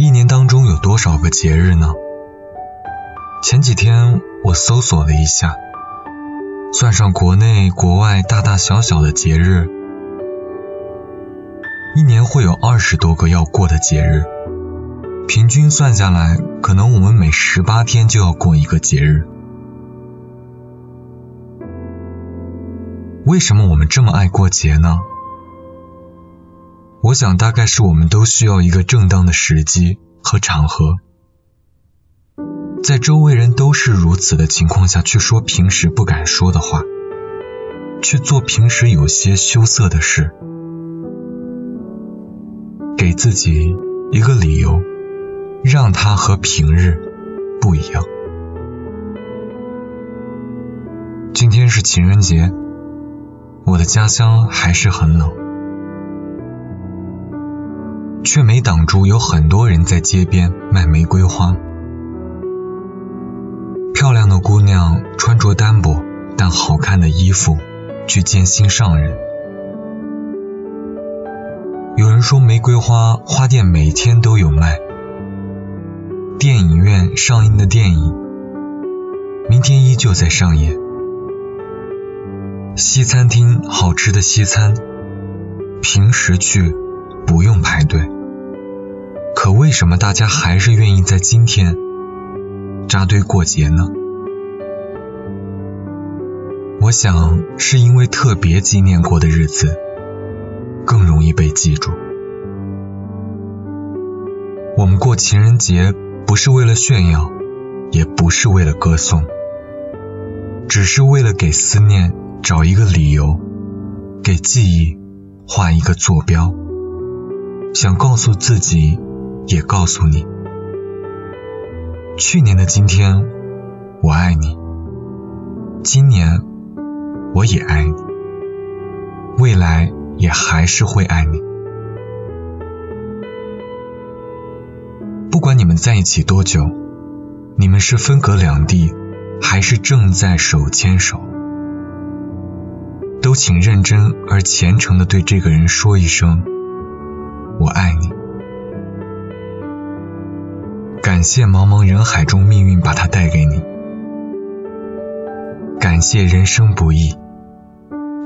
一年当中有多少个节日呢？前几天我搜索了一下，算上国内国外大大小小的节日，一年会有二十多个要过的节日。平均算下来，可能我们每十八天就要过一个节日。为什么我们这么爱过节呢？我想，大概是我们都需要一个正当的时机和场合，在周围人都是如此的情况下去说平时不敢说的话，去做平时有些羞涩的事，给自己一个理由，让它和平日不一样。今天是情人节，我的家乡还是很冷。却没挡住有很多人在街边卖玫瑰花。漂亮的姑娘穿着单薄但好看的衣服去见心上人。有人说玫瑰花花店每天都有卖。电影院上映的电影，明天依旧在上演。西餐厅好吃的西餐，平时去。不用排队，可为什么大家还是愿意在今天扎堆过节呢？我想是因为特别纪念过的日子更容易被记住。我们过情人节不是为了炫耀，也不是为了歌颂，只是为了给思念找一个理由，给记忆画一个坐标。想告诉自己，也告诉你，去年的今天，我爱你；今年，我也爱你；未来也还是会爱你。不管你们在一起多久，你们是分隔两地，还是正在手牵手，都请认真而虔诚的对这个人说一声。我爱你，感谢茫茫人海中命运把它带给你，感谢人生不易，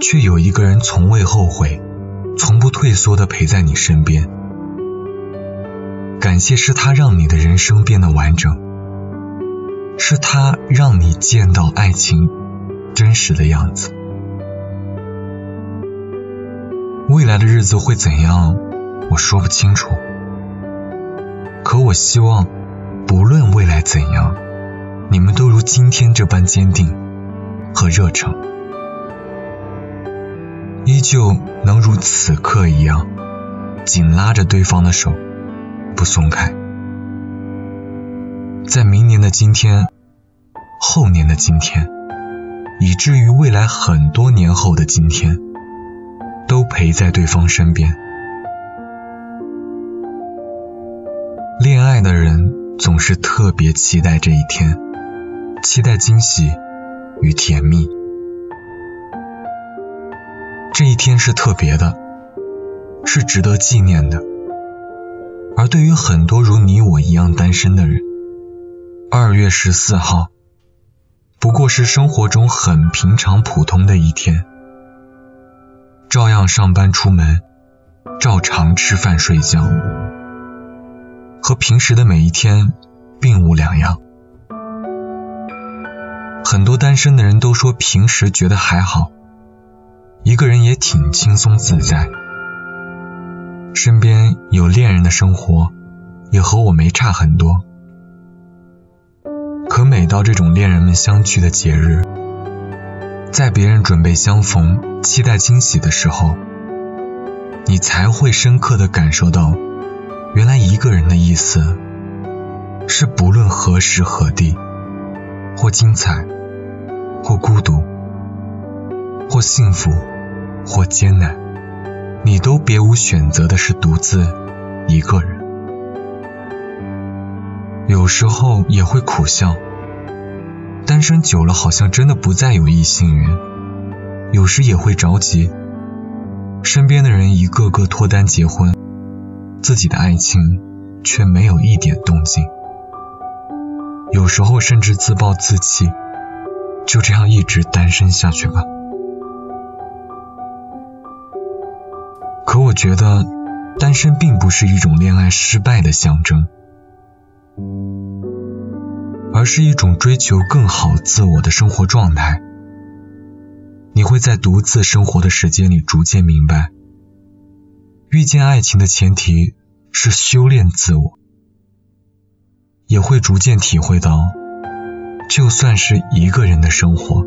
却有一个人从未后悔，从不退缩的陪在你身边，感谢是他让你的人生变得完整，是他让你见到爱情真实的样子，未来的日子会怎样？我说不清楚，可我希望，不论未来怎样，你们都如今天这般坚定和热诚，依旧能如此刻一样，紧拉着对方的手，不松开。在明年的今天，后年的今天，以至于未来很多年后的今天，都陪在对方身边。的人总是特别期待这一天，期待惊喜与甜蜜。这一天是特别的，是值得纪念的。而对于很多如你我一样单身的人，二月十四号不过是生活中很平常普通的一天，照样上班出门，照常吃饭睡觉。和平时的每一天并无两样。很多单身的人都说平时觉得还好，一个人也挺轻松自在，身边有恋人的生活也和我没差很多。可每到这种恋人们相聚的节日，在别人准备相逢、期待惊喜的时候，你才会深刻的感受到。原来一个人的意思，是不论何时何地，或精彩，或孤独，或幸福，或艰难，你都别无选择的是独自一个人。有时候也会苦笑，单身久了好像真的不再有异性缘。有时也会着急，身边的人一个个脱单结婚。自己的爱情却没有一点动静，有时候甚至自暴自弃，就这样一直单身下去吧。可我觉得，单身并不是一种恋爱失败的象征，而是一种追求更好自我的生活状态。你会在独自生活的时间里逐渐明白，遇见爱情的前提是修炼自我，也会逐渐体会到，就算是一个人的生活，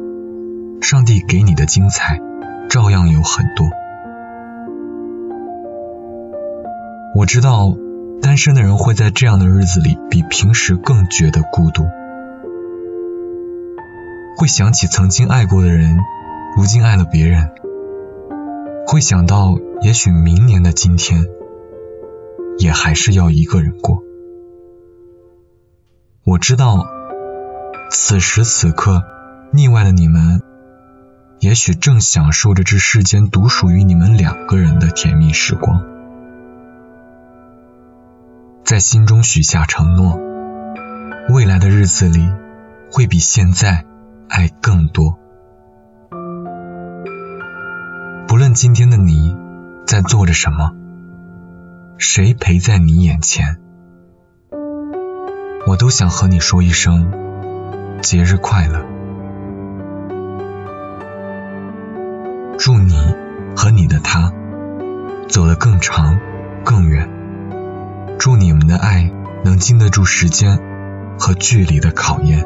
上帝给你的精彩照样有很多。我知道，单身的人会在这样的日子里比平时更觉得孤独，会想起曾经爱过的人，如今爱了别人，会想到也许明年的今天，也还是要一个人过。我知道，此时此刻，腻歪的你们，也许正享受着这世间独属于你们两个人的甜蜜时光。在心中许下承诺，未来的日子里会比现在爱更多。今天的你在做着什么，谁陪在你眼前，我都想和你说一声节日快乐。祝你和你的他走得更长更远。祝你们的爱能经得住时间和距离的考验，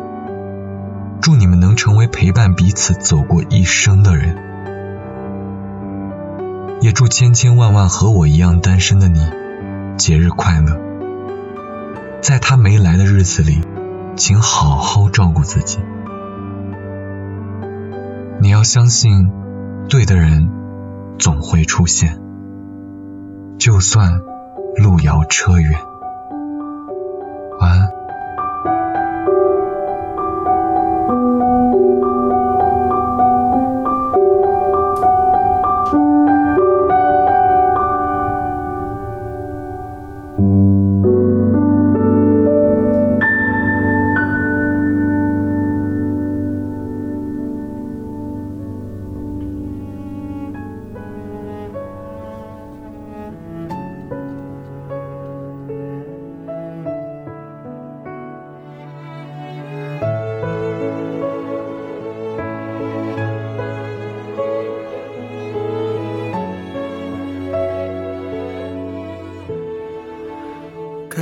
祝你们能成为陪伴彼此走过一生的人，也祝千千万万和我一样单身的你节日快乐。在他没来的日子里，请好好照顾自己。你要相信，对的人总会出现，就算。路遥车远，晚安。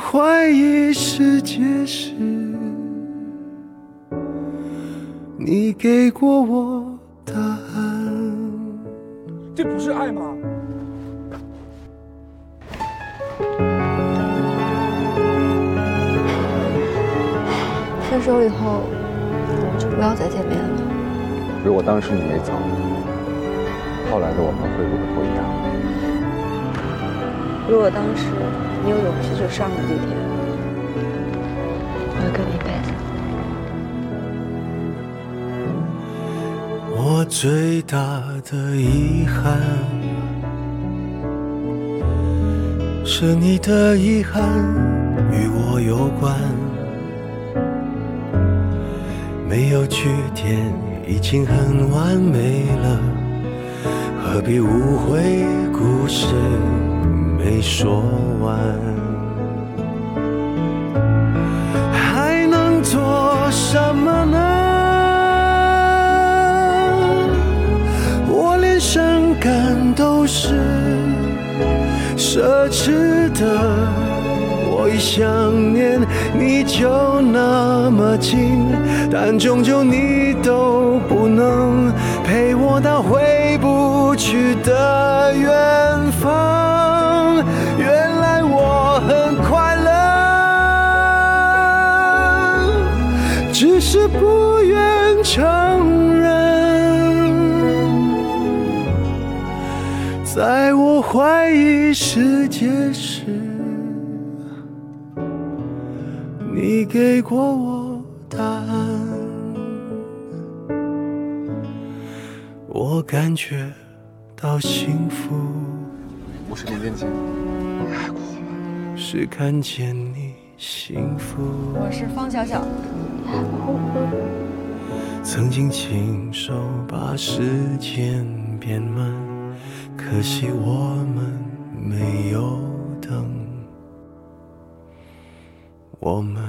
怀疑世界时，你给过我答案。这不是爱吗？分手以后，我们就不要再见面了。如果当时你没走，后来的我们会不会不一样？如果当时……你有勇气就上了地铁，我会跟你一辈子。我最大的遗憾，是你的遗憾与我有关，没有句点已经很完美了，何必误会故事没说完？还能做什么呢？我连伤感都是奢侈的。我一想念你就那么近，但终究你都不能陪我到回不去的远怀疑世界时，你给过我答案，我感觉到幸福我是林俊杰，你爱过我吗？是看见你幸福。我是方小小，曾经亲手把时间变慢，可惜我们没有等，我们